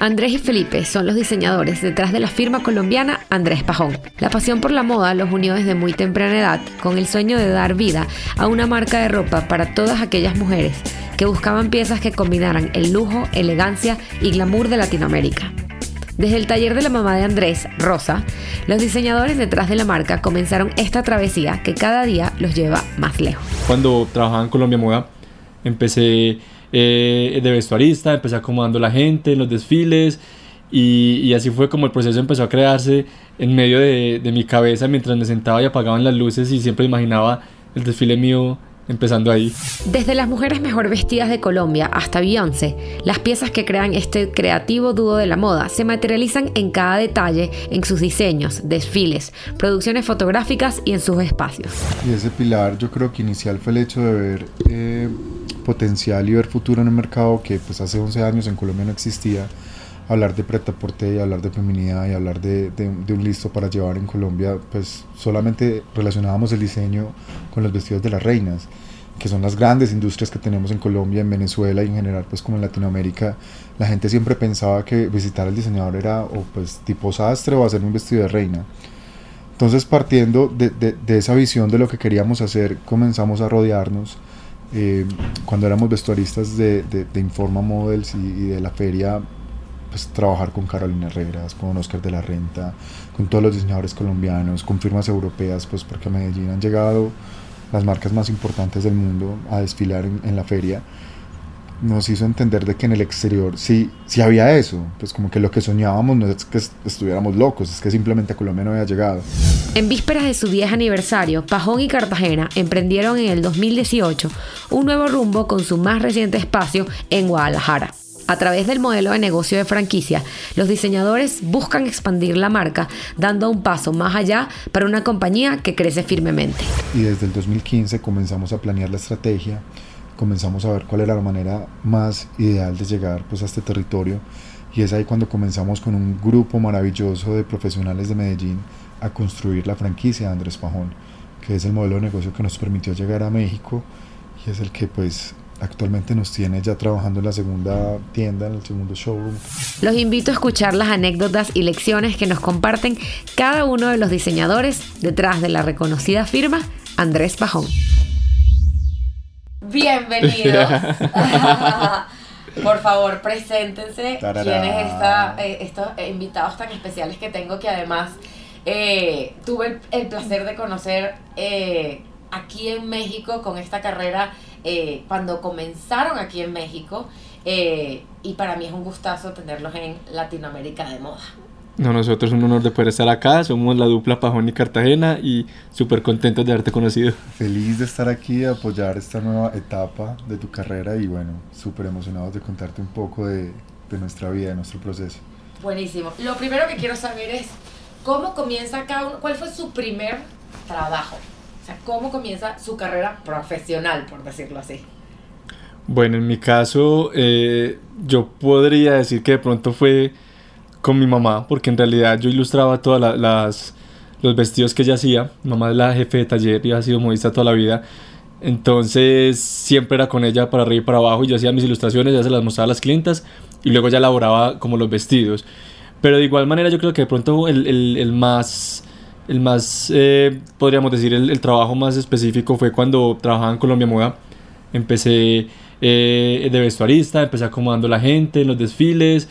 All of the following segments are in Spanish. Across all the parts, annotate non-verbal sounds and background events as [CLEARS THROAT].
Andrés y Felipe son los diseñadores detrás de la firma colombiana Andrés Pajón. La pasión por la moda los unió desde muy temprana edad con el sueño de dar vida a una marca de ropa para todas aquellas mujeres que buscaban piezas que combinaran el lujo, elegancia y glamour de Latinoamérica. Desde el taller de la mamá de Andrés, Rosa, los diseñadores detrás de la marca comenzaron esta travesía que cada día los lleva más lejos. Cuando trabajaba en Colombia Moda, empecé eh, de vestuarista, empecé acomodando la gente en los desfiles y, así fue como el proceso empezó a crearse en medio de, de mi cabeza mientras me sentaba y apagaban las luces y siempre imaginaba el desfile mío empezando ahí. Desde las mujeres mejor vestidas de Colombia hasta Beyoncé, las piezas que crean este creativo dúo de la moda se materializan en cada detalle en sus diseños, desfiles, producciones fotográficas y en sus espacios. Y ese pilar yo creo que inicial fue el hecho de ver eh, potencial y ver futuro en un mercado que pues hace 11 años en Colombia no existía hablar de preta porte y hablar de feminidad y hablar de, de, un listo para llevar en Colombia, pues solamente relacionábamos el diseño con los vestidos de las reinas, que son las grandes industrias que tenemos en Colombia, en Venezuela y en general pues como en Latinoamérica. La gente siempre pensaba que visitar al diseñador era o pues tipo sastre o hacer un vestido de reina. Entonces partiendo de, de esa visión de lo que queríamos hacer, comenzamos a rodearnos. Eh, cuando éramos vestuaristas de, de, Informa Models y, y de la feria, pues, trabajar con Carolina Herreras, con Oscar de la Renta, con todos los diseñadores colombianos, con firmas europeas, pues porque a Medellín han llegado las marcas más importantes del mundo a desfilar en, la feria, nos hizo entender de que en el exterior sí, sí había eso, pues como que lo que soñábamos no es que estuviéramos locos, es que simplemente a Colombia no había llegado. En vísperas de su 10 aniversario, Pajón y Cartagena emprendieron en el 2018 un nuevo rumbo con su más reciente espacio en Guadalajara. A través del modelo de negocio de franquicia, los diseñadores buscan expandir la marca, dando un paso más allá para una compañía que crece firmemente. Y desde el 2015 comenzamos a planear la estrategia, comenzamos a ver cuál era la manera más ideal de llegar pues, a este territorio. Y es ahí cuando comenzamos con un grupo maravilloso de profesionales de Medellín a construir la franquicia de Andrés Pajón, que es el modelo de negocio que nos permitió llegar a México y es el que pues actualmente nos tiene ya trabajando en la segunda tienda, en el segundo showroom. Los invito a escuchar las anécdotas y lecciones que nos comparten cada uno de los diseñadores detrás de la reconocida firma Andrés Pajón. Bienvenidos. [LAUGHS] [LAUGHS] Por favor, preséntense. ¿Quiénes esta, eh, estos invitados tan especiales que tengo que además eh, tuve el, placer de conocer eh, aquí en México con esta carrera eh, cuando comenzaron aquí en México eh, y para mí es un gustazo tenerlos en Latinoamérica de moda. No, nosotros es un honor de poder estar acá, somos la dupla Pajón y Cartagena y súper contentos de haberte conocido. Feliz de estar aquí, de apoyar esta nueva etapa de tu carrera y bueno, súper emocionados de contarte un poco de, de nuestra vida, de nuestro proceso. Buenísimo. Lo primero que quiero saber es cómo comienza cada uno, cuál fue su primer trabajo. Sea, ¿cómo comienza su carrera profesional, por decirlo así? Bueno, en mi caso, eh, yo podría decir que de pronto fue con mi mamá, porque en realidad yo ilustraba todos las los vestidos que ella hacía. Mamá es la jefe de taller y ha sido modista toda la vida. Entonces siempre era con ella para arriba y para abajo y yo hacía mis ilustraciones, ya se las mostraba a las clientas y luego ya elaboraba como los vestidos. Pero de igual manera yo creo que de pronto el, el, el más el más, eh, podríamos decir, el, trabajo más específico fue cuando trabajaba en Colombia Moda. Empecé eh, de vestuarista, empecé acomodando la gente en los desfiles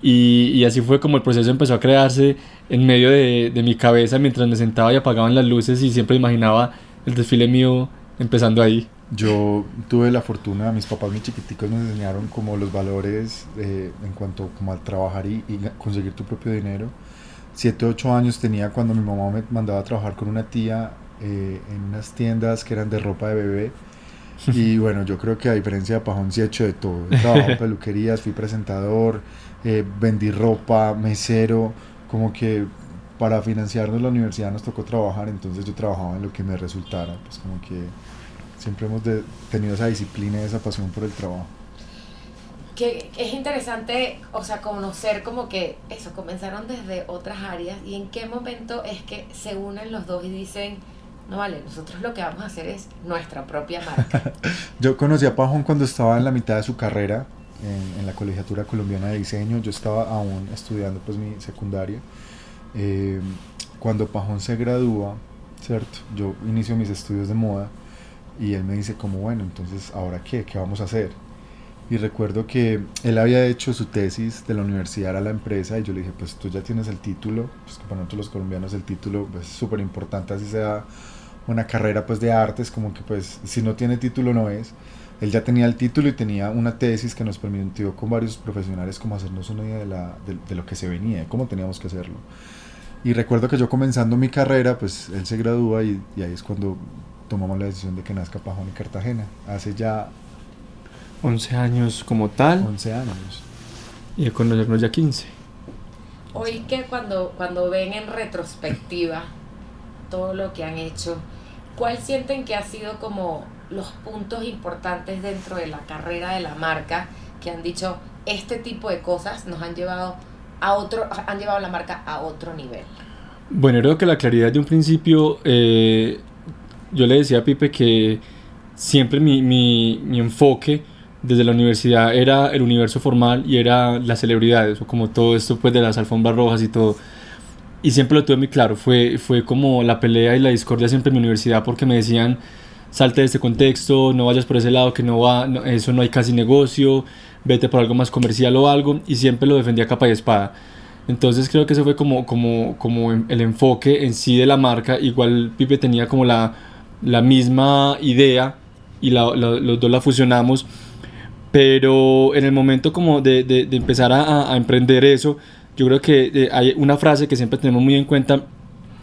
y, y, así fue como el proceso empezó a crearse en medio de, de mi cabeza mientras me sentaba y apagaban las luces y siempre imaginaba el desfile mío empezando ahí. Yo tuve la fortuna, mis papás muy chiquiticos me enseñaron como los valores eh, en cuanto como al trabajar y conseguir tu propio dinero 7, 8 años tenía cuando mi mamá me mandaba a trabajar con una tía eh, en unas tiendas que eran de ropa de bebé. [LAUGHS] Y bueno, yo creo que a diferencia de Pajón sí he hecho de todo. He trabajado en peluquerías, fui presentador, eh, vendí ropa, mesero, como que para financiarnos la universidad nos tocó trabajar, entonces yo trabajaba en lo que me resultara, pues como que siempre hemos tenido esa disciplina y esa pasión por el trabajo que es interesante, o sea, conocer como que eso, comenzaron desde otras áreas y en qué momento es que se unen los dos y dicen, no vale, nosotros lo que vamos a hacer es nuestra propia marca. [LAUGHS] yo conocí a Pajón cuando estaba en la mitad de su carrera en, la Colegiatura Colombiana de Diseño, yo estaba aún estudiando pues mi secundaria. Eh, cuando Pajón se gradúa, ¿cierto? Yo inicio mis estudios de moda y él me dice como, bueno, entonces, ¿ahora qué? ¿Qué vamos a hacer? Y recuerdo que él había hecho su tesis de la universidad a la empresa y yo le dije, pues tú ya tienes el título, pues que para nosotros los colombianos el título es súper importante, así sea una carrera pues de artes, como que pues si no tiene título no es. Él ya tenía el título y tenía una tesis que nos permitió con varios profesionales como hacernos una idea de, la, de, lo que se venía, de cómo teníamos que hacerlo. Y recuerdo que yo comenzando mi carrera, pues él se gradúa y, y ahí es cuando tomamos la decisión de que nazca Pajón y Cartagena. Hace ya 11 años como tal. 11 años. Y de conocernos ya 15. Hoy que cuando, cuando ven en retrospectiva todo lo que han hecho, ¿cuál sienten que ha sido como los puntos importantes dentro de la carrera de la marca que han dicho este tipo de cosas nos han llevado a otro, han llevado la marca a otro nivel? Bueno, creo que la claridad de un principio, eh, yo le decía a Pipe que siempre mi, mi, mi enfoque desde la universidad era el universo formal y era las celebridades, o como todo esto pues de las alfombras rojas y todo. Y siempre lo tuve muy claro, fue, fue como la pelea y la discordia siempre en mi universidad porque me decían, salte de este contexto, no vayas por ese lado que no va, eso no hay casi negocio, vete por algo más comercial o algo, y siempre lo defendía capa y espada. Entonces creo que ese fue como, como, como el enfoque en sí de la marca, igual Pipe tenía como la, la misma idea y la, los dos la fusionamos pero en el momento como de, de, empezar a, a, emprender eso, yo creo que eh, hay una frase que siempre tenemos muy en cuenta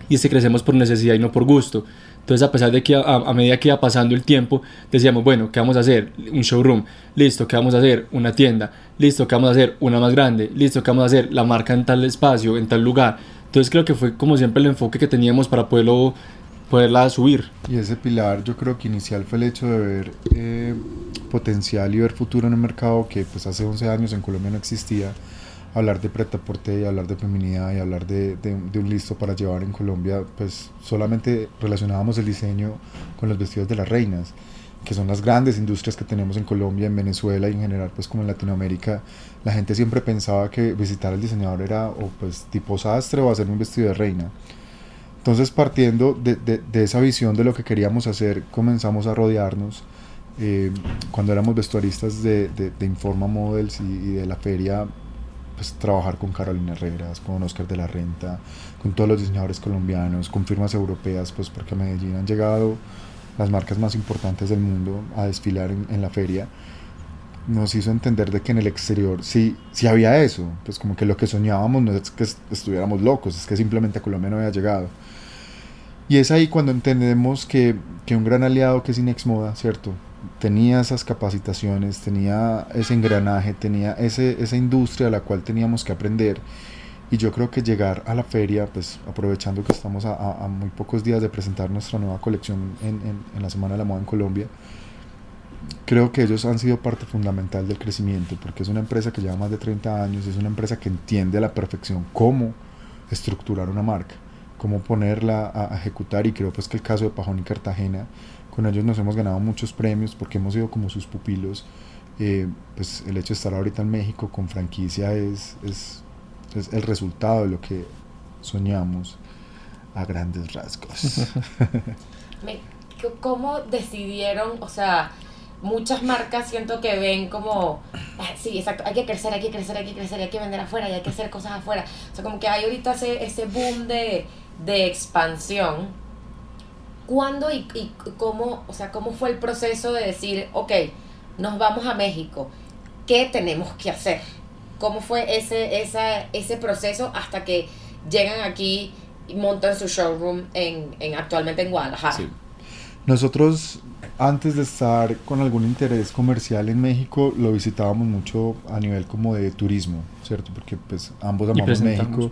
y es que crecemos por necesidad y no por gusto. Entonces, a pesar de que a, a, medida que iba pasando el tiempo, decíamos, bueno, ¿qué vamos a hacer? Un showroom. Listo, ¿qué vamos a hacer? Una tienda. Listo, ¿qué vamos a hacer? Una más grande. Listo, ¿qué vamos a hacer? La marca en tal espacio, en tal lugar. Entonces, creo que fue como siempre el enfoque que teníamos para poderlo poderla subir. Y ese pilar yo creo que inicial fue el hecho de ver eh, potencial y ver futuro en un mercado que pues hace 11 años en Colombia no existía. Hablar de preta y hablar de feminidad y hablar de, de, de, un listo para llevar en Colombia, pues solamente relacionábamos el diseño con los vestidos de las reinas, que son las grandes industrias que tenemos en Colombia, en Venezuela y en general pues como en Latinoamérica. La gente siempre pensaba que visitar al diseñador era o pues tipo sastre o hacer un vestido de reina entonces, partiendo de, de, de, esa visión de lo que queríamos hacer, comenzamos a rodearnos. Eh, cuando éramos vestuaristas de, de Informa Models y, y, de la feria, pues trabajar con Carolina Herreras, con Oscar de la Renta, con todos los diseñadores colombianos, con firmas europeas, pues porque a Medellín han llegado las marcas más importantes del mundo a desfilar en, en la feria nos hizo entender de que en el exterior sí, sí había eso, pues como que lo que soñábamos no es que estuviéramos locos, es que simplemente a Colombia no había llegado. Y es ahí cuando entendemos que, que un gran aliado que es Inex Moda, ¿cierto? Tenía esas capacitaciones, tenía ese engranaje, tenía ese, esa industria a la cual teníamos que aprender. Y yo creo que llegar a la feria, pues aprovechando que estamos a, muy pocos días de presentar nuestra nueva colección en, en, la Semana de la Moda en Colombia, creo que ellos han sido parte fundamental del crecimiento, porque es una empresa que lleva más de 30 años, es una empresa que entiende a la perfección cómo estructurar una marca cómo ponerla a, ejecutar y creo pues que el caso de Pajón y Cartagena, con ellos nos hemos ganado muchos premios porque hemos sido como sus pupilos. Eh, pues el hecho de estar ahorita en México con franquicia es, es, es el resultado de lo que soñamos a grandes rasgos. [LAUGHS] ¿Cómo decidieron, o sea, muchas marcas siento que ven como, ah, sí, exacto, hay que crecer, hay que crecer, hay que crecer, hay que vender afuera y hay que hacer cosas afuera. O sea, como que hay ahorita ese, ese boom de, de expansión, ¿cuándo y, y, cómo, o sea, cómo fue el proceso de decir, ok, nos vamos a México, ¿qué tenemos que hacer? ¿Cómo fue ese, esa, ese proceso hasta que llegan aquí y montan su showroom en, en actualmente en Guadalajara. Sí. Nosotros antes de estar con algún interés comercial en México, lo visitábamos mucho a nivel como de turismo, ¿cierto? Porque pues ambos amamos México.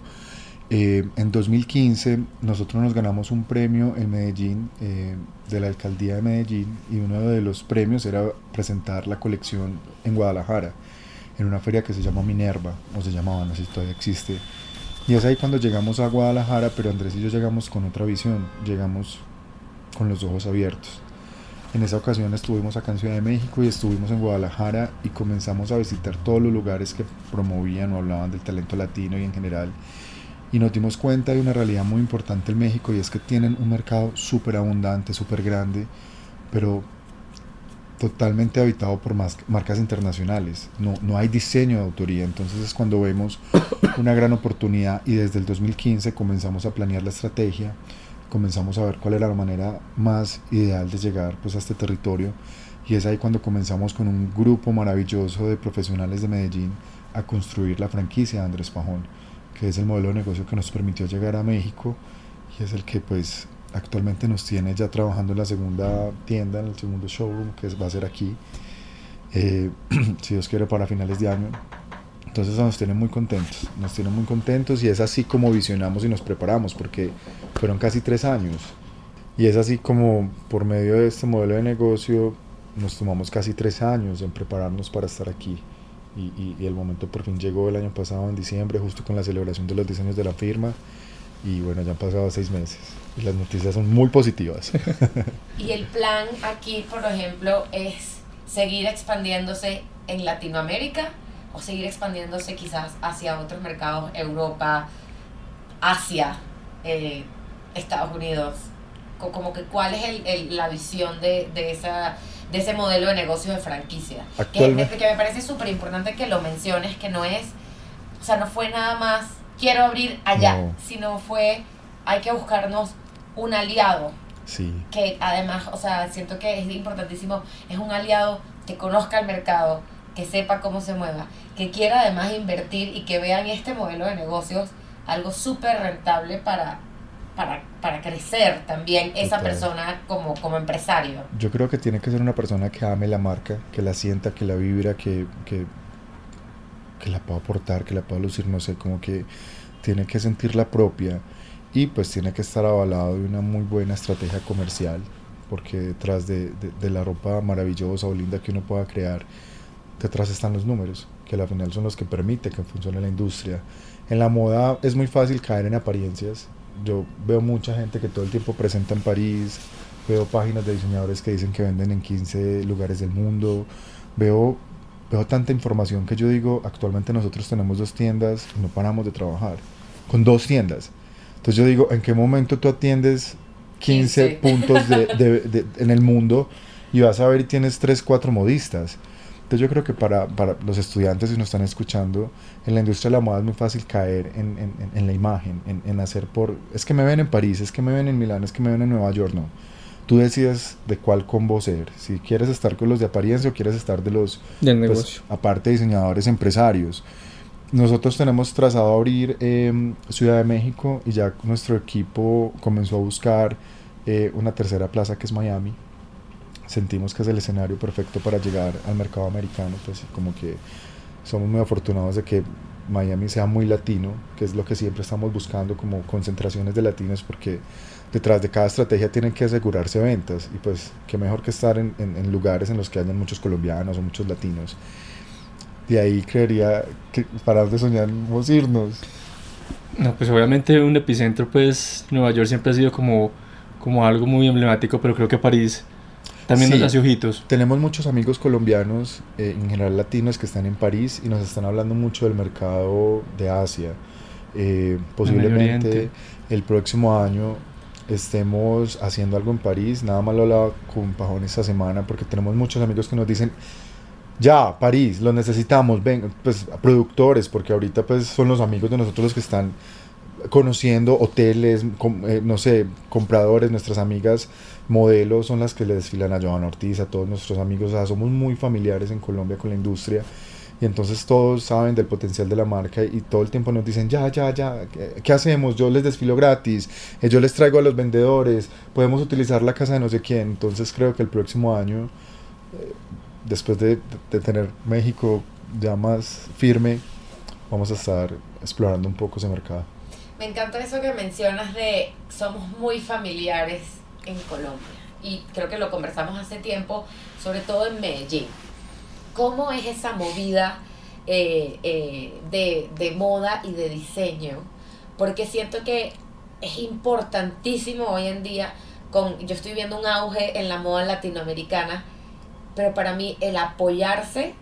Eh, en 2015 nosotros nos ganamos un premio en Medellín eh, de la alcaldía de Medellín y uno de los premios era presentar la colección en Guadalajara, en una feria que se llama Minerva, o se llamaba, no sé si todavía existe. Y es ahí cuando llegamos a Guadalajara, pero Andrés y yo llegamos con otra visión, llegamos con los ojos abiertos. En esa ocasión estuvimos acá en Ciudad de México y estuvimos en Guadalajara y comenzamos a visitar todos los lugares que promovían o hablaban del talento latino y en general. Y nos dimos cuenta de una realidad muy importante en México y es que tienen un mercado súper abundante, súper grande, pero totalmente habitado por marcas internacionales. No, no hay diseño de autoría. Entonces es cuando vemos una gran oportunidad y desde el 2015 comenzamos a planear la estrategia comenzamos a ver cuál era la manera más ideal de llegar pues, a este territorio y es ahí cuando comenzamos con un grupo maravilloso de profesionales de Medellín a construir la franquicia de Andrés Pajón, que es el modelo de negocio que nos permitió llegar a México y es el que pues actualmente nos tiene ya trabajando en la segunda tienda, en el segundo showroom que va a ser aquí, eh, [CLEARS THROAT] si Dios quiere para finales de año. Entonces nos tiene muy contentos, nos tiene muy contentos y es así como visionamos y nos preparamos, porque fueron casi tres años. Y es así como por medio de este modelo de negocio nos tomamos casi tres años en prepararnos para estar aquí. Y, y, el momento por fin llegó el año pasado en diciembre, justo con la celebración de los diseños de la firma. Y bueno, ya han pasado seis meses y las noticias son muy positivas. [LAUGHS] y el plan aquí, por ejemplo, es seguir expandiéndose en Latinoamérica o seguir expandiéndose quizás hacia otros mercados, Europa, Asia, eh, Estados Unidos? Como que cuál es el, la visión de, de, esa, de ese modelo de negocio de franquicia. Que, me parece súper importante que lo menciones, que no es, o sea, no fue nada más quiero abrir allá, sino fue hay que buscarnos un aliado. Sí. Que además, o sea, siento que es importantísimo, es un aliado que conozca el mercado, que sepa cómo se mueva, que quiera además invertir y que vean este modelo de negocios algo súper rentable para, para, crecer también esa persona como, como empresario. Yo creo que tiene que ser una persona que ame la marca, que la sienta, que la vibra, que, que, que la pueda aportar, que la pueda lucir, no sé, como que tiene que sentir la propia y pues tiene que estar avalado de una muy buena estrategia comercial, porque detrás de, de, de la ropa maravillosa o linda que uno pueda crear, detrás están los números, que al final son los que permiten que funcione la industria. En la moda es muy fácil caer en apariencias. Yo veo mucha gente que todo el tiempo presenta en París, veo páginas de diseñadores que dicen que venden en 15 lugares del mundo, veo, veo tanta información que yo digo, actualmente nosotros tenemos dos tiendas y no paramos de trabajar, con dos tiendas. Entonces yo digo, ¿en qué momento tú atiendes 15, puntos de, de, en el mundo y vas a ver y tienes 3, 4 modistas? Entonces yo creo que para, para, los estudiantes si nos están escuchando, en la industria de la moda es muy fácil caer en, en, en la imagen, en, en, hacer por, es que me ven en París, es que me ven en Milán, es que me ven en Nueva York, no. Tú decides de cuál combo ser, si quieres estar con los de apariencia o quieres estar de los, Del pues, negocio. aparte diseñadores, empresarios. Nosotros tenemos trazado abrir eh, Ciudad de México y ya nuestro equipo comenzó a buscar eh, una tercera plaza que es Miami sentimos que es el escenario perfecto para llegar al mercado americano, pues como que somos muy afortunados de que Miami sea muy latino, que es lo que siempre estamos buscando como concentraciones de latinos, porque detrás de cada estrategia tienen que asegurarse ventas y pues qué mejor que estar en, en, lugares en los que hayan muchos colombianos o muchos latinos. De ahí creería que para de soñamos irnos. No, pues obviamente un epicentro, pues Nueva York siempre ha sido como, como algo muy emblemático, pero creo que París también sí, hace ojitos. Tenemos muchos amigos colombianos, eh, en general latinos, que están en París y nos están hablando mucho del mercado de Asia. Eh, posiblemente el próximo año estemos haciendo algo en París. Nada más lo hablaba con Pajón esta semana porque tenemos muchos amigos que nos dicen, ya, París, lo necesitamos, ven, pues productores, porque ahorita pues son los amigos de nosotros los que están conociendo hoteles, eh, no sé, compradores, nuestras amigas modelos son las que le desfilan a Joan Ortiz, a todos nuestros amigos, o sea, somos muy familiares en Colombia con la industria y entonces todos saben del potencial de la marca y todo el tiempo nos dicen, ya, ya, ya, ¿qué, hacemos? Yo les desfilo gratis, eh, yo les traigo a los vendedores, podemos utilizar la casa de no sé quién. Entonces creo que el próximo año, eh, después de, de tener México ya más firme, vamos a estar explorando un poco ese mercado. Me encanta eso que mencionas de somos muy familiares en Colombia y creo que lo conversamos hace tiempo, sobre todo en Medellín ¿Cómo es esa movida eh, eh, de, moda y de diseño? Porque siento que es importantísimo hoy en día, con, yo estoy viendo un auge en la moda latinoamericana, pero para mí el apoyarse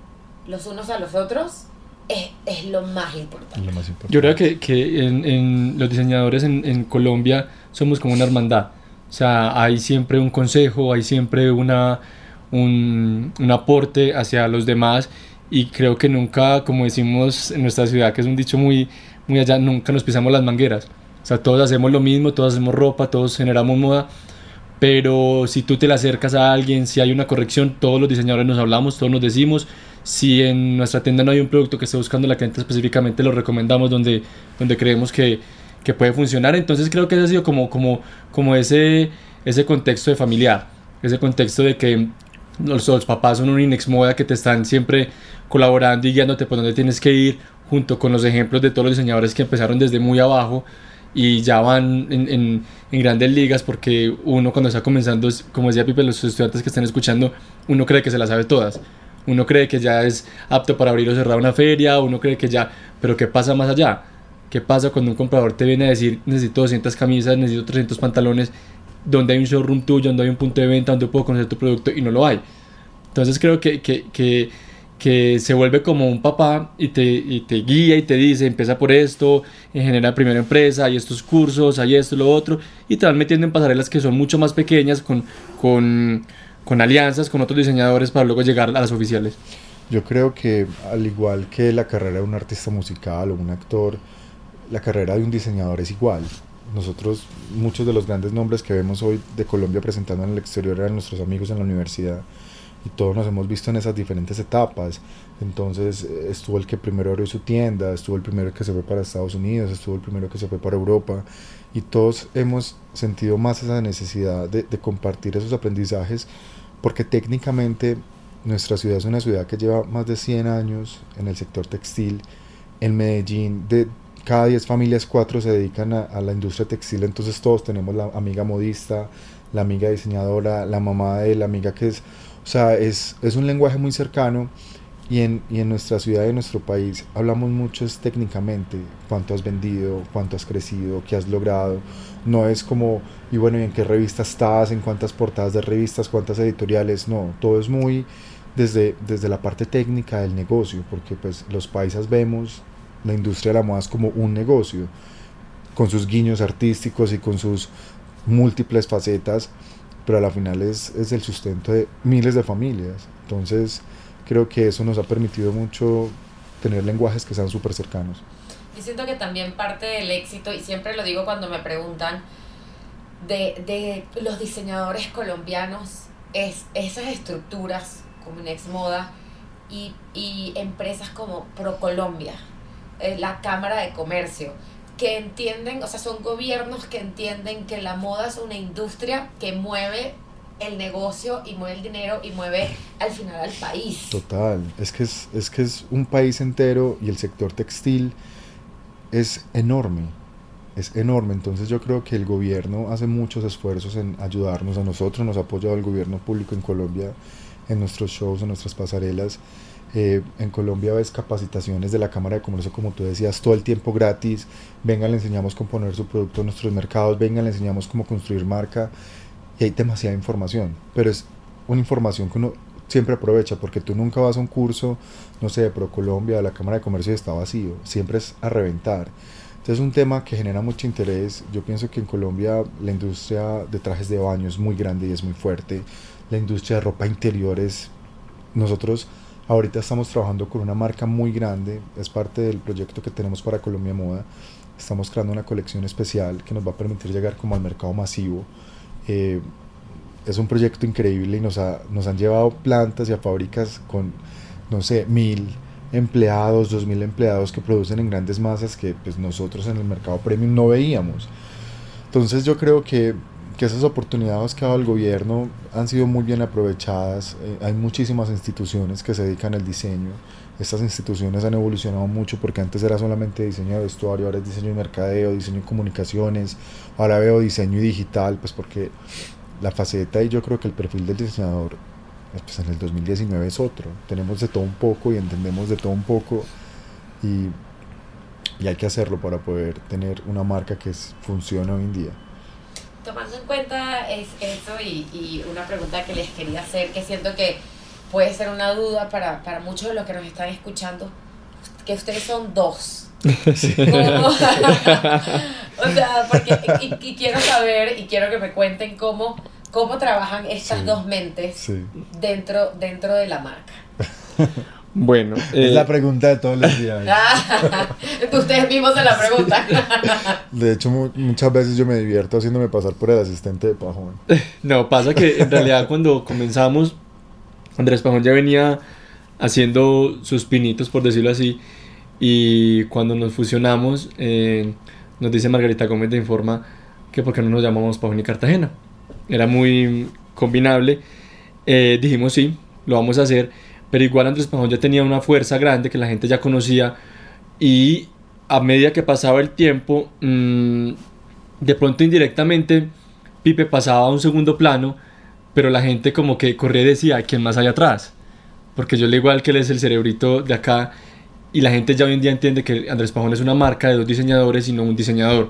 los unos a los otros es, lo, más importante. Yo creo que, en, los diseñadores en, en, Colombia somos como una hermandad. O sea, hay siempre un consejo, hay siempre una, un, un aporte hacia los demás y creo que nunca, como decimos en nuestra ciudad, que es un dicho muy, muy allá, nunca nos pisamos las mangueras. O sea, todos hacemos lo mismo, todos hacemos ropa, todos generamos moda, pero si tú te le acercas a alguien, si hay una corrección, todos los diseñadores nos hablamos, todos nos decimos, si en nuestra tienda no hay un producto que esté buscando la cliente específicamente, lo recomendamos donde, donde creemos que, que puede funcionar. Entonces creo que ese ha sido como, como, como ese, ese contexto de familiar, ese contexto de que los, papás son un Inex Moda que te están siempre colaborando y guiándote por donde tienes que ir, junto con los ejemplos de todos los diseñadores que empezaron desde muy abajo y ya van en, en, en, grandes ligas porque uno cuando está comenzando, como decía Pipe, los estudiantes que están escuchando, uno cree que se las sabe todas. Uno cree que ya es apto para abrir o cerrar una feria, uno cree que ya, pero ¿qué pasa más allá? ¿Qué pasa cuando un comprador te viene a decir necesito 200 camisas, necesito 300 pantalones donde hay un showroom tuyo, donde hay un punto de venta, donde puedo conocer tu producto y no lo hay. Entonces creo que, que, que, que se vuelve como un papá y te, y te, guía y te dice, empieza por esto, genera primera empresa, hay estos cursos, hay esto, lo otro, y te van metiendo en pasarelas que son mucho más pequeñas, con, con, con alianzas, con otros diseñadores para luego llegar a las oficiales. Yo creo que al igual que la carrera de un artista musical o un actor, la carrera de un diseñador es igual nosotros, muchos de los grandes nombres que vemos hoy de Colombia presentando en el exterior eran nuestros amigos en la universidad y todos nos hemos visto en esas diferentes etapas. Entonces estuvo el que primero abrió su tienda, estuvo el primero que se fue para Estados Unidos, estuvo el primero que se fue para Europa y todos hemos sentido más esa necesidad de, de compartir esos aprendizajes porque técnicamente nuestra ciudad es una ciudad que lleva más de 100 años en el sector textil. En Medellín, de cada 10 familias, 4 se dedican a, la industria textil, entonces todos tenemos la amiga modista, la amiga diseñadora, la mamá de la amiga que es, o sea, es, es un lenguaje muy cercano y en, y en nuestra ciudad y en nuestro país hablamos mucho es técnicamente, cuánto has vendido, cuánto has crecido, qué has logrado, no es como, y bueno, ¿y en qué revista estás? ¿En cuántas portadas de revistas? ¿Cuántas editoriales? No, todo es muy desde, desde la parte técnica del negocio, porque pues los países vemos la industria de la moda es como un negocio, con sus guiños artísticos y con sus múltiples facetas, pero a la final es, es el sustento de miles de familias. Entonces, creo que eso nos ha permitido mucho tener lenguajes que sean súper cercanos. Yo siento que también parte del éxito, y siempre lo digo cuando me preguntan, de, de los diseñadores colombianos es esas estructuras como Next Moda y, y empresas como ProColombia, eh, la Cámara de Comercio, que entienden, o sea, son gobiernos que entienden que la moda es una industria que mueve el negocio y mueve el dinero y mueve al final al país. Total, es que es, es que es un país entero y el sector textil es enorme, es enorme. Entonces yo creo que el gobierno hace muchos esfuerzos en ayudarnos a nosotros, nos ha apoyado el gobierno público en Colombia en nuestros shows, en nuestras pasarelas eh, en Colombia ves capacitaciones de la Cámara de Comercio, como tú decías, todo el tiempo gratis. Venga, le enseñamos cómo poner su producto en nuestros mercados. Venga, le enseñamos cómo construir marca. Y hay demasiada información. Pero es una información que uno siempre aprovecha porque tú nunca vas a un curso, no sé, de ProColombia, de la Cámara de Comercio y está vacío. Siempre es a reventar. Entonces es un tema que genera mucho interés. Yo pienso que en Colombia la industria de trajes de baño es muy grande y es muy fuerte. La industria de ropa interior es... Nosotros Ahorita estamos trabajando con una marca muy grande, es parte del proyecto que tenemos para Colombia Moda. Estamos creando una colección especial que nos va a permitir llegar como al mercado masivo. Eh, es un proyecto increíble y nos, ha, nos han llevado plantas y a fábricas con, no sé, mil, empleados, 2.000 empleados que producen en grandes masas que pues, nosotros en el mercado premium no veíamos. Entonces yo creo que, que esas oportunidades que ha dado el gobierno han sido muy bien aprovechadas. Eh, hay muchísimas instituciones que se dedican al diseño. Estas instituciones han evolucionado mucho porque antes era solamente diseño de vestuario, ahora es diseño de mercadeo, diseño de comunicaciones, ahora veo diseño digital, pues porque la faceta y yo creo que el perfil del diseñador pues en el 2019 es otro. Tenemos de todo un poco y entendemos de todo un poco y, y hay que hacerlo para poder tener una marca que funcione hoy en día. Tomando en cuenta es eso y, y, una pregunta que les quería hacer, que siento que puede ser una duda para, para muchos de los que nos están escuchando, que ustedes son dos. [LAUGHS] [LAUGHS] o sea, porque y, y, quiero saber y quiero que me cuenten cómo cómo trabajan estas dos mentes dentro, dentro de la marca. [LAUGHS] Bueno, es la eh, pregunta de todos los días. Ustedes mismos se la preguntan. de hecho, muchas veces yo me divierto haciéndome pasar por el asistente de Pajón. No, pasa que en realidad cuando comenzamos, Andrés Pajón ya venía haciendo sus pinitos, por decirlo así, y cuando nos fusionamos, eh, nos dice Margarita Gómez de Informa que por qué no nos llamamos Pajón y Cartagena era muy combinable. Eh, dijimos sí, lo vamos a hacer, pero igual Andrés Pajón ya tenía una fuerza grande que la gente ya conocía y a medida que pasaba el tiempo, mm, de pronto indirectamente Pipe pasaba a un segundo plano, pero la gente como que corría y decía, ¿quién más hay atrás? Porque yo le igual que él es el cerebrito de acá y la gente ya hoy en día entiende que Andrés Pajón es una marca de dos diseñadores y no un diseñador.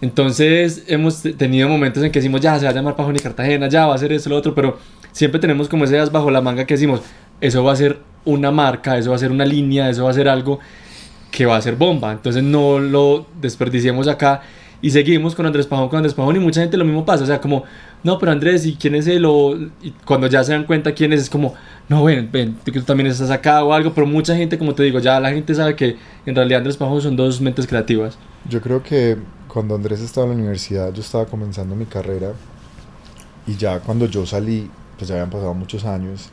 Entonces hemos tenido momentos en que decimos, ya se va a llamar Pajón y Cartagena, ya va a ser eso, lo otro, pero siempre tenemos como ese bajo la manga que decimos, eso va a ser una marca, eso va a ser una línea, eso va a ser algo que va a ser bomba. Entonces no lo desperdiciemos acá y seguimos con Andrés Pajón, con Andrés Pajón y mucha gente lo mismo pasa, o sea, como, no, pero Andrés, ¿y quién es él? O, y cuando ya se dan cuenta quién es, es como, no, ven, ven, tú también estás acá o algo, pero mucha gente, como te digo, ya la gente sabe que en realidad Andrés Pajón son dos mentes creativas. Yo creo que cuando Andrés estaba en la universidad, yo estaba comenzando mi carrera y ya cuando yo salí, pues ya habían pasado muchos años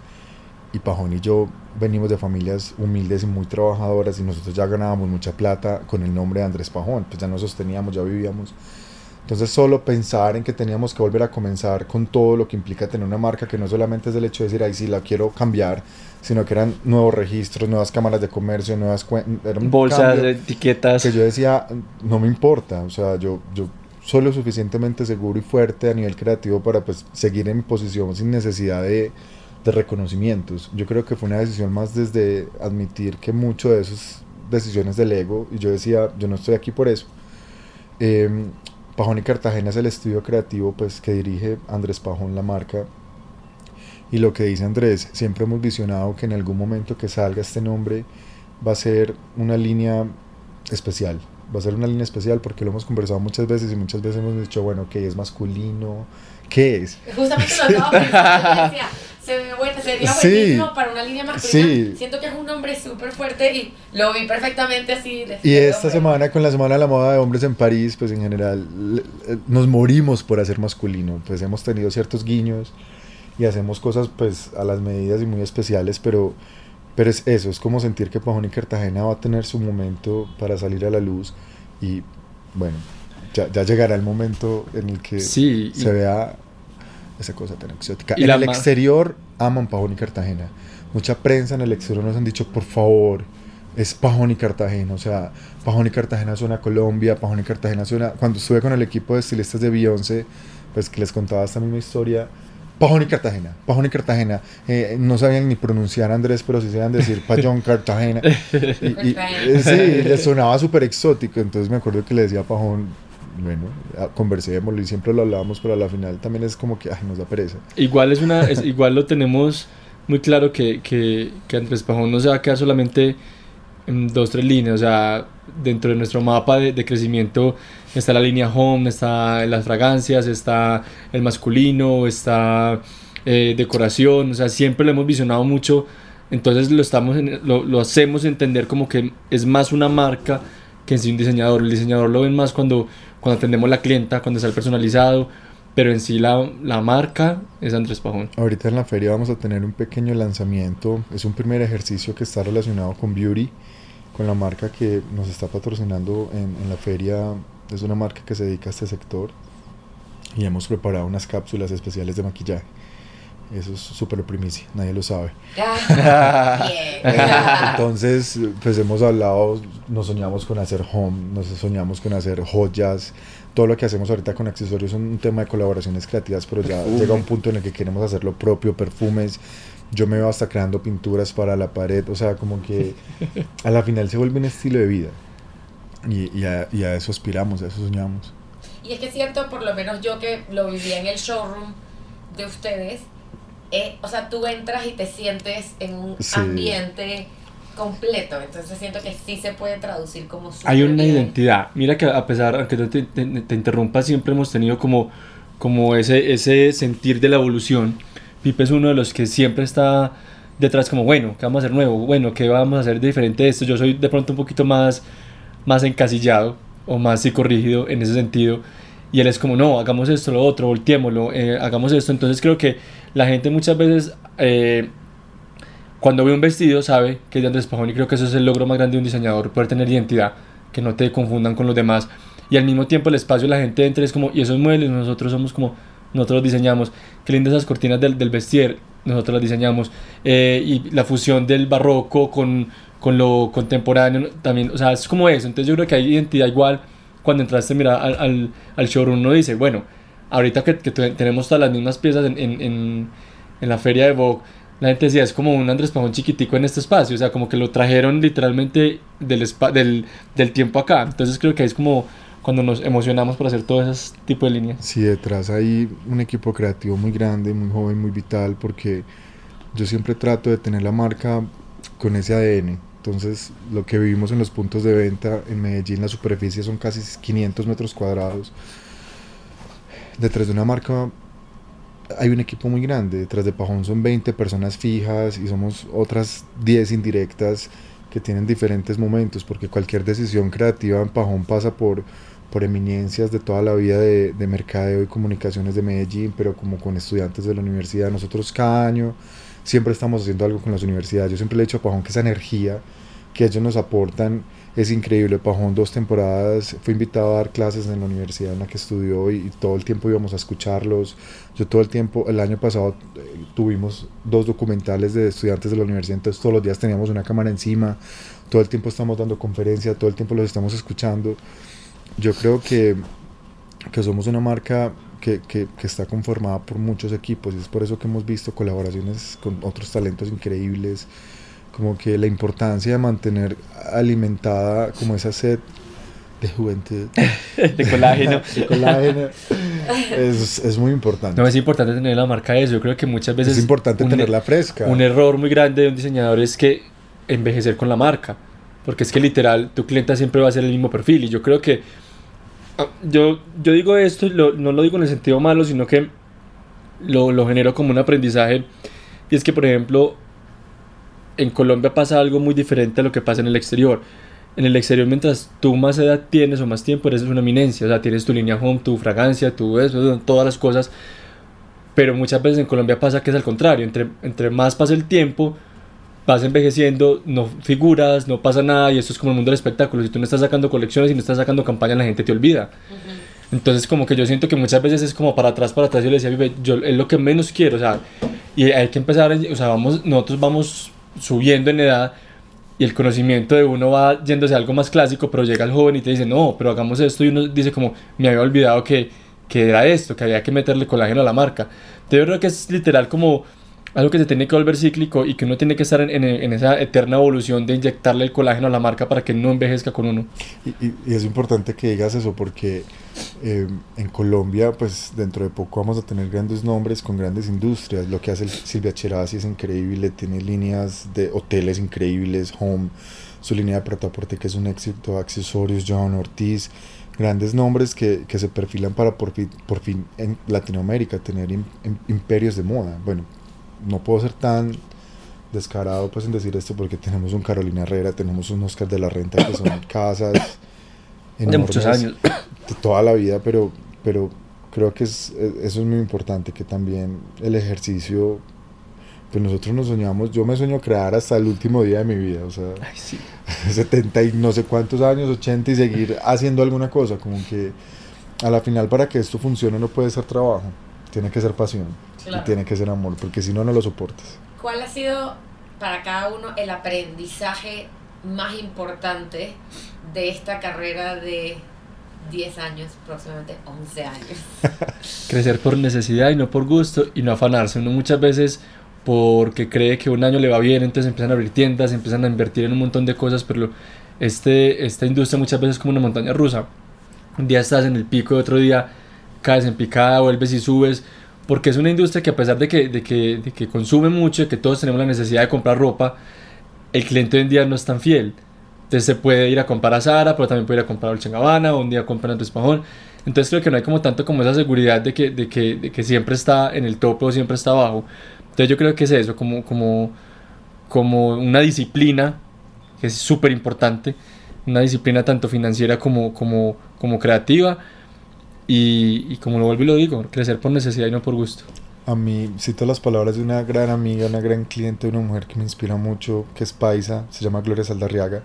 y Pajón y yo venimos de familias humildes y muy trabajadoras y nosotros ya ganábamos mucha plata con el nombre de Andrés Pajón, pues ya nos sosteníamos, ya vivíamos. Entonces solo pensar en que teníamos que volver a comenzar con todo lo que implica tener una marca que no solamente es el hecho de decir, ahí sí la quiero cambiar, sino que eran nuevos registros, nuevas cámaras de comercio, nuevas bolsas, etiquetas. Que yo decía, no me importa, o sea, yo, yo soy lo suficientemente seguro y fuerte a nivel creativo para pues seguir en mi posición sin necesidad de, de reconocimientos. Yo creo que fue una decisión más desde admitir que mucho de esas decisiones del ego, y yo decía, yo no estoy aquí por eso. Eh, Pajón y Cartagena es el estudio creativo pues, que dirige Andrés Pajón, la marca, y lo que dice Andrés, siempre hemos visionado que en algún momento que salga este nombre va a ser una línea especial. Va a ser una línea especial porque lo hemos conversado muchas veces y muchas veces hemos dicho, bueno, ¿qué es masculino? ¿Qué es? Justamente lo [LAUGHS] se ve bueno, sería buenísimo para una línea masculina. Siento que es un nombre súper fuerte y lo vi perfectamente así. Y esta semana, con la Semana de la Moda de Hombres en París, pues en general nos morimos por hacer masculino. Pues hemos tenido ciertos guiños y hacemos cosas pues a las medidas y muy especiales, pero, pero es eso, es como sentir que Pajón y Cartagena va a tener su momento para salir a la luz y bueno, ya, ya llegará el momento en el que se vea esa cosa tan exótica. en el exterior aman Pajón y Cartagena. Mucha prensa en el exterior nos han dicho, por favor, es Pajón y Cartagena. O sea, Pajón y Cartagena suena a Colombia, Pajón y Cartagena suena... Cuando estuve con el equipo de estilistas de Beyoncé, pues que les contaba esta misma historia, Pajón y Cartagena, Pajón y Cartagena. Eh, no sabían ni pronunciar Andrés, pero sí sabían decir Pajón [LAUGHS] Cartagena. Y, eh, sí, les sonaba súper exótico. Entonces me acuerdo que le decía Pajón, bueno, conversémoslo y siempre lo hablábamos, pero a la final también es como que ay, nos da pereza. Igual, es una, es, igual lo tenemos muy claro que, que, que Andrés Pajón no se va a quedar solamente en dos, tres líneas. O sea, dentro de nuestro mapa de, de crecimiento está la línea home, está las fragancias, está el masculino, está eh, decoración, o sea, siempre lo hemos visionado mucho, entonces lo, estamos lo, lo, hacemos entender como que es más una marca que en sí un diseñador, el diseñador lo ven más cuando, cuando atendemos la clienta, cuando está el personalizado, pero en sí la, la marca es Andrés Pajón. Ahorita en la feria vamos a tener un pequeño lanzamiento, es un primer ejercicio que está relacionado con Beauty, con la marca que nos está patrocinando en, en la feria, es una marca que se dedica a este sector y hemos preparado unas cápsulas especiales de maquillaje. Eso es súper primicia, nadie lo sabe. [LAUGHS] Entonces, pues hemos hablado, nos soñamos con hacer home, nos soñamos con hacer joyas. Todo lo que hacemos ahorita con accesorios es un tema de colaboraciones creativas, pero ya llega un punto en el que queremos hacer lo propio, perfumes. Yo me veo hasta creando pinturas para la pared, o sea, como que [LAUGHS] a la final se vuelve un estilo de vida. Y, y, a, y a eso aspiramos, a eso soñamos. Y es que es cierto, por lo menos yo que lo viví en el showroom de ustedes, eh, o sea, tú entras y te sientes en un Sí. ambiente completo, entonces siento que sí se puede traducir como Hay una bien. identidad. Mira que a pesar, aunque te, te, te interrumpa, siempre hemos tenido como, como ese, ese sentir de la evolución. Pipe es uno de los que siempre está detrás como, bueno, ¿qué vamos a hacer nuevo? Bueno, ¿qué vamos a hacer diferente de esto? Yo soy de pronto un poquito más, más encasillado o más psicorrígido en ese sentido. Y él es como, no, hagamos esto, lo otro, volteémoslo, eh, hagamos esto. Entonces creo que la gente muchas veces, eh, cuando ve un vestido, sabe que es de Andrés Pajón y creo que eso es el logro más grande de un diseñador, poder tener identidad, que no te confundan con los demás. Y al mismo tiempo el espacio, la gente entra es como, y esos muebles, nosotros somos como, nosotros los diseñamos. Qué lindas esas cortinas del, del vestier, nosotros las diseñamos. Eh, y la fusión del barroco con, con lo contemporáneo también, o sea, es como eso. Entonces yo creo que hay identidad igual. Cuando entraste, mira, al, al, al showroom, uno dice, bueno, ahorita que, que te- tenemos todas las mismas piezas en, en, en, en la feria de Vogue, la gente decía, es como un Andrés Pajón chiquitico en este espacio, o sea, como que lo trajeron literalmente del, del, del tiempo acá. Entonces creo que es como cuando nos emocionamos por hacer todo ese tipo de líneas. Sí, detrás hay un equipo creativo muy grande, muy joven, muy vital, porque yo siempre trato de tener la marca con ese ADN. Entonces, lo que vivimos en los puntos de venta en Medellín, la superficie son casi 500 metros cuadrados. Detrás de una marca hay un equipo muy grande. Detrás de Pajón son 20 personas fijas y somos otras 10 indirectas que tienen diferentes momentos, porque cualquier decisión creativa en Pajón pasa por, por eminencias de toda la vida de, de mercadeo y comunicaciones de Medellín, pero como con estudiantes de la universidad. Nosotros cada año siempre estamos haciendo algo con las universidades. Yo siempre le he dicho a Pajón que esa energía que ellos nos aportan es increíble. Pajón dos temporadas fue invitado a dar clases en la universidad en la que estudió y, y todo el tiempo íbamos a escucharlos. Yo todo el tiempo, el año pasado eh, tuvimos dos documentales de estudiantes de la universidad, entonces todos los días teníamos una cámara encima, todo el tiempo estamos dando conferencias, todo el tiempo los estamos escuchando. Yo creo que, que somos una marca que, que, que está conformada por muchos equipos y es por eso que hemos visto colaboraciones con otros talentos increíbles, como que la importancia de mantener alimentada como esa sed de juventud, [LAUGHS] de colágeno. [LAUGHS] de colágeno, es, es muy importante. No, es importante tener la marca de eso. Yo creo que muchas veces... es importante un- tenerla fresca. Un error muy grande de un diseñador es que envejecer con la marca. Porque es que literal, tu clienta siempre va a ser el mismo perfil. Y yo creo que. ah, Yo, yo digo esto, y lo- no lo digo en el sentido malo, sino que lo, lo genero como un aprendizaje. Y es que, por ejemplo, en Colombia pasa algo muy diferente a lo que pasa en el exterior. En el exterior, mientras tú más edad tienes o más tiempo, eres una eminencia. O sea, tienes tu línea home, tu fragancia, tu eso, todas las cosas. Pero muchas veces en Colombia pasa que es al contrario. Entre, entre más pasa el tiempo, vas envejeciendo, no figuras, no pasa nada. Y esto es como el mundo del espectáculo. Si tú no estás sacando colecciones y no estás sacando campañas, la gente te olvida. Entonces como que yo siento que muchas veces es como para atrás, para atrás. Yo le decía, "Vive, yo es lo que menos quiero, o sea, y hay que empezar, o sea, vamos, nosotros vamos subiendo en edad y el conocimiento de uno va yéndose a algo más clásico, pero llega el joven y te dice, no, pero hagamos esto y uno dice como, me había olvidado que, que era esto, que había que meterle colágeno a la marca. Entonces yo creo que es literal como algo que se tiene que volver cíclico y que uno tiene que estar en, en- en esa eterna evolución de inyectarle el colágeno a la marca para que no envejezca con uno. Y, y- y es importante que digas eso porque eh, en Colombia, pues dentro de poco vamos a tener grandes nombres con grandes industrias. Lo que hace el- Silvia Cherasi es increíble, tiene líneas de hoteles increíbles, Home, su línea de pretaporte que es un éxito, accesorios, John Ortiz, grandes nombres que, que se perfilan para por fin, por fin en Latinoamérica tener im- im- imperios de moda. Bueno, no puedo ser tan descarado pues en decir esto porque tenemos un Carolina Herrera, tenemos un Oscar de la Renta que son [COUGHS] casas De muchos años. de toda la vida, pero, pero Creo que es, eso es muy importante, que también el ejercicio, pues nosotros nos soñamos, yo me sueño crear hasta el último día de mi vida, o sea, Ay, sí. [LAUGHS] 70 y no sé cuántos años, 80 y seguir haciendo alguna cosa, como que a la final para que esto funcione no puede ser trabajo, tiene que ser pasión Claro. y tiene que ser amor, porque si no, no lo soportas. ¿Cuál ha sido para cada uno el aprendizaje más importante de esta carrera de 10 años, próximamente 11 años? [LAUGHS] Crecer por necesidad y no por gusto y no afanarse. Uno muchas veces porque cree que un año le va bien, entonces empiezan a abrir tiendas, empiezan a invertir en un montón de cosas, pero este, esta industria muchas veces es como una montaña rusa. Un día estás en el pico y otro día caes en picada, vuelves y subes, porque es una industria que a pesar de que, de que, de que consume mucho, de que todos tenemos la necesidad de comprar ropa, el cliente hoy en día no es tan fiel. Entonces se puede ir a comprar a Zara, pero también puede ir a comprar a Dolce Gabbana, o un día comprar a Andrés Pajón. Entonces creo que no hay como tanto como esa seguridad de que, de que, de que siempre está en el tope o siempre está abajo. Entonces yo creo que es eso, como, como, como una disciplina que es súper importante, una disciplina tanto financiera como, como, como creativa y, y como lo vuelvo y lo digo, crecer por necesidad y no por gusto. A mí cito las palabras de una gran amiga, una gran cliente, una mujer que me inspira mucho, que es paisa, se llama Gloria Saldarriaga.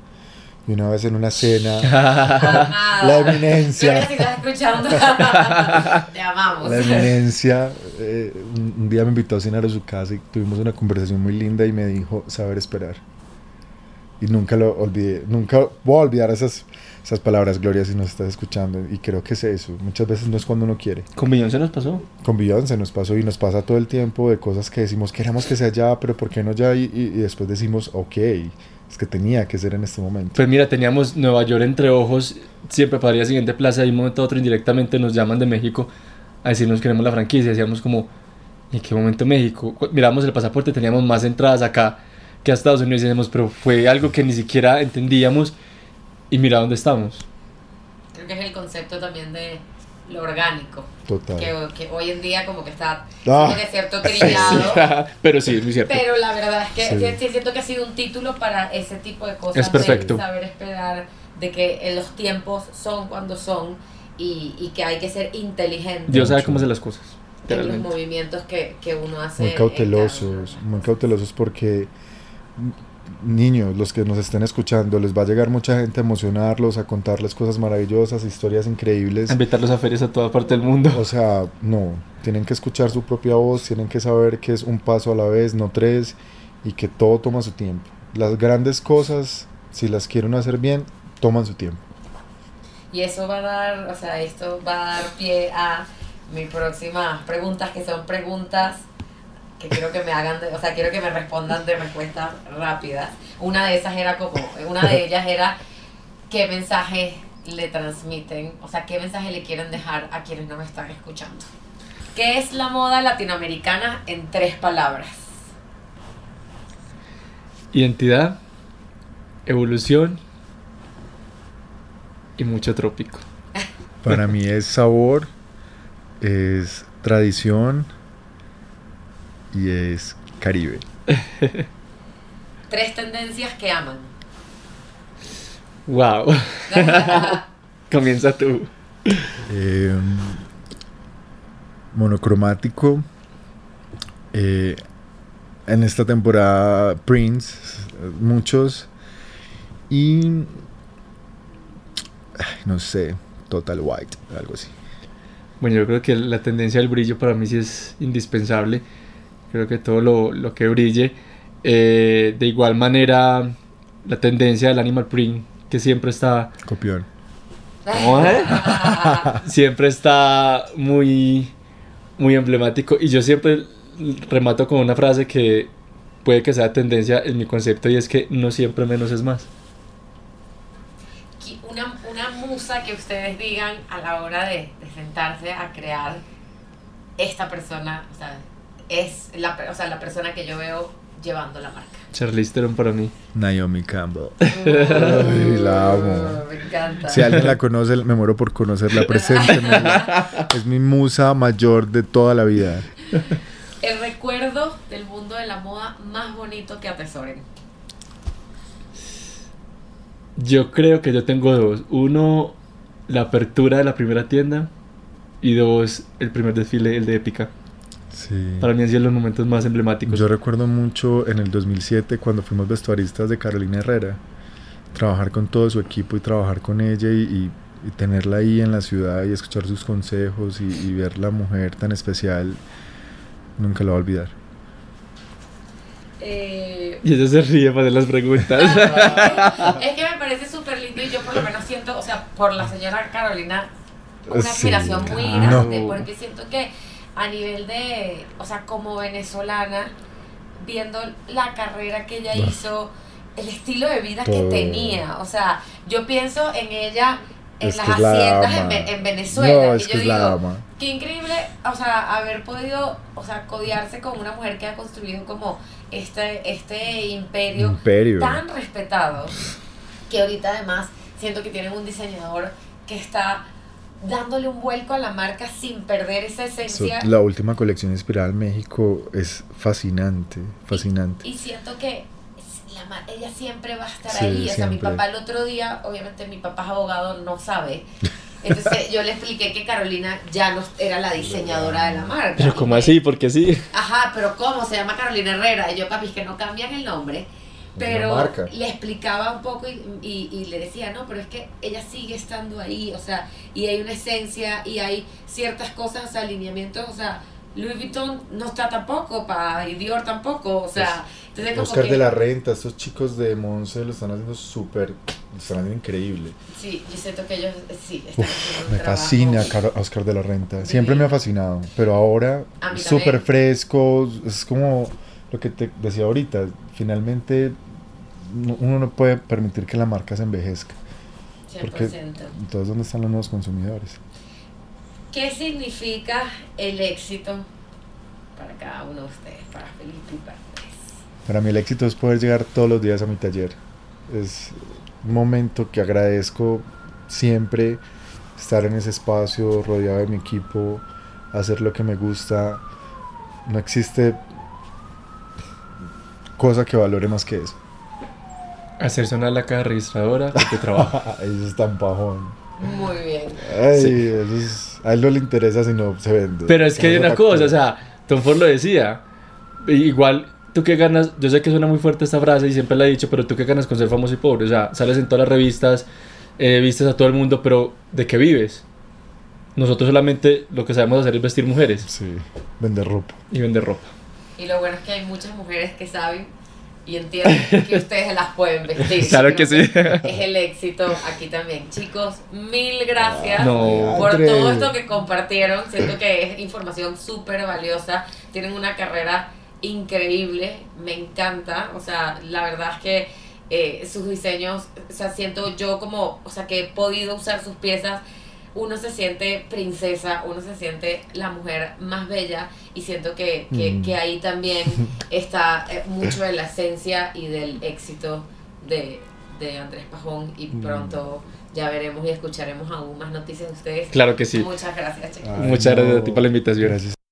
Y una vez en una cena. [LAUGHS] La eminencia. Gloria, si estás escuchando, [LAUGHS] te amamos. la eminencia, eh, un, un día me invitó a cenar a su casa y tuvimos una conversación muy linda y me dijo saber esperar. Y nunca lo olvidé, nunca voy a olvidar esas, esas palabras, Gloria, si nos estás escuchando. Y creo que es eso. Muchas veces no es cuando uno quiere. Con Beyoncé nos pasó. Con Beyoncé nos pasó y nos pasa todo el tiempo de cosas que decimos, queremos que sea ya, pero ¿por qué no ya? Y, y- y después decimos, ok, es que tenía que ser en este momento. Pues mira, teníamos Nueva York entre ojos, siempre para ir a siguiente plaza, y de un momento a otro indirectamente nos llaman de México a decirnos que queremos la franquicia, decíamos como, ¿en qué momento México? Miramos el pasaporte, teníamos más entradas acá que a Estados Unidos y decíamos, pero fue algo que ni siquiera entendíamos y mira dónde estamos. Creo que es el concepto también de lo orgánico, Total. que, que hoy en día como que está Ah. que cierto [LAUGHS] trillado. [LAUGHS] pero sí, es muy cierto. Pero la verdad es que Sí. sí, sí siento que ha sido un título para ese tipo de cosas. Es perfecto. De saber esperar, de que los tiempos son cuando son y, y que hay que ser inteligente Dios sabe cómo hacer las cosas. en los movimientos que, que uno hace. Muy cautelosos, muy cautelosos porque niños, los que nos estén escuchando, les va a llegar mucha gente a emocionarlos, a contarles cosas maravillosas, historias increíbles. Invitarlos a ferias a toda parte del mundo. O sea, no, tienen que escuchar su propia voz, tienen que saber que es un paso a la vez, no tres, y que todo toma su tiempo. Las grandes cosas, si las quieren hacer bien, toman su tiempo. Y eso va a dar, o sea, esto va a dar pie a mis próximas preguntas, que son preguntas que quiero que me hagan, de- o sea, quiero que me respondan de respuestas rápidas. Una de esas era como, una de [LAUGHS] ellas era qué mensaje le transmiten, o sea, qué mensaje le quieren dejar a quienes no me están escuchando. ¿Qué es la moda latinoamericana en tres palabras? Identidad, evolución y mucho trópico. Para mí es sabor, es tradición y es Caribe. [LAUGHS] Tres tendencias que aman. Wow. [LAUGHS] Comienza tú. Eh, monocromático. eh, en esta temporada Prince, muchos. Y... No sé, Total White, algo así. Bueno, yo creo que la tendencia del brillo para mí sí es indispensable. Creo que todo lo, lo que brille. Eh, de igual manera, la tendencia del animal print, que siempre está, Copión. ¿Cómo es? [LAUGHS] siempre está muy, muy emblemático. Y yo siempre remato con una frase que puede que sea tendencia en mi concepto y es que no siempre menos es más. Una, una musa que ustedes digan a la hora de, de sentarse a crear esta persona, o sea, es la, o sea, la persona que yo veo llevando la marca. Charlize Theron para mí. Naomi Campbell. [LAUGHS] Ay, la amo. Me encanta. Si alguien la conoce, me muero por conocerla. Preséntemela. [LAUGHS] Es mi musa mayor de toda la vida. El recuerdo del mundo de la moda más bonito que atesoren. Yo creo que yo tengo dos. Uno, la apertura de la primera tienda. Y dos, el primer desfile, el de Épica. Sí. Para mí han sido los momentos más emblemáticos. Yo recuerdo mucho en el 2007 cuando fuimos vestuaristas de Carolina Herrera, trabajar con todo su equipo y trabajar con ella y, y- y tenerla ahí en la ciudad y escuchar sus consejos y, y ver la mujer tan especial, nunca lo voy a olvidar. Eh, Y ella se ríe para hacer las preguntas. [LAUGHS] es que me parece súper lindo y yo por lo menos siento, o sea, por la señora Carolina, una Sí, admiración muy grande, porque siento que a nivel de, o sea, como venezolana, viendo la carrera que ella Uf. hizo, el estilo de vida Todo. que tenía, o sea, yo pienso en ella en Es las es la haciendas en, en Venezuela. No, y es yo que digo, la. Qué increíble, o sea, haber podido, o sea, codearse con una mujer que ha construido como este, este imperio, Imperio. tan respetado, que ahorita además siento que tienen un diseñador que está dándole un vuelco a la marca sin perder esa So, esencia. la última colección inspirada en México es fascinante, fascinante. Y siento que la ella siempre va a estar Sí, ahí. O sea, mi papá el otro día, obviamente mi papá es abogado, no sabe. Entonces [LAUGHS] yo le expliqué que Carolina ya no era la diseñadora de la marca. Pero me- así, porque sí. Ajá, pero ¿cómo? Se llama Carolina Herrera. Y yo, papi, es que no cambian el nombre. Pero marca. le explicaba un poco y, y- y le decía, no, pero es que ella sigue estando ahí, o sea, y hay una esencia y hay ciertas cosas, alineamientos, o sea, Louis Vuitton no está tampoco, pa, y Dior tampoco, o sea, entonces como Oscar que, de la Renta, estos chicos de Monse lo están haciendo súper, lo están haciendo increíble. Sí, yo siento que ellos, eh, sí, están Me trabajo. fascina Car- Oscar de la Renta. Siempre me ha fascinado, pero ahora súper fresco. Es como lo que te decía ahorita. Finalmente, no- uno no puede permitir que la marca se envejezca. 100%. Porque entonces, ¿dónde están los nuevos consumidores? ¿Qué significa el éxito para cada uno de ustedes, para Felipe y para Andrés? Para mí el éxito es poder llegar todos los días a mi taller. Es un momento que agradezco siempre estar en ese espacio rodeado de mi equipo, hacer lo que me gusta. No existe cosa que valore más que eso. Hacer sonar la caja registradora de tu trabajo. [LAUGHS] eso es tan pajón. Muy bien. Ay, Sí. eso es- a él no le interesa si no se vende. Pero es que hay una factura. cosa, o sea, Tom Ford lo decía. Igual, tú que ganas, yo sé que suena muy fuerte esta frase y siempre la he dicho, pero tú que ganas con ser famoso y pobre. O sea, sales en todas las revistas, eh, vistes a todo el mundo, pero ¿de qué vives? Nosotros solamente lo que sabemos hacer es vestir mujeres Sí, vender ropa. y vender ropa. Y lo bueno es que hay muchas mujeres que saben y entienden que [LAUGHS] ustedes las pueden vestir. Claro que sí. Es el éxito aquí también. Chicos, mil gracias No. por Andrés. todo esto que compartieron. Siento que es información súper valiosa. Tienen una carrera increíble. Me encanta. O sea, la verdad es que eh, sus diseños, o sea, siento yo como, o sea, que he podido usar sus piezas. Uno se siente princesa, uno se siente la mujer más bella y siento que, que, Mm. que ahí también [LAUGHS] está eh, mucho de la esencia y del éxito de, de Andrés Pajón y Mm. pronto ya veremos y escucharemos aún más noticias de ustedes. Claro que sí. Muchas gracias, chicos. Ay, Muchas gracias a ti por la invitación. Gracias.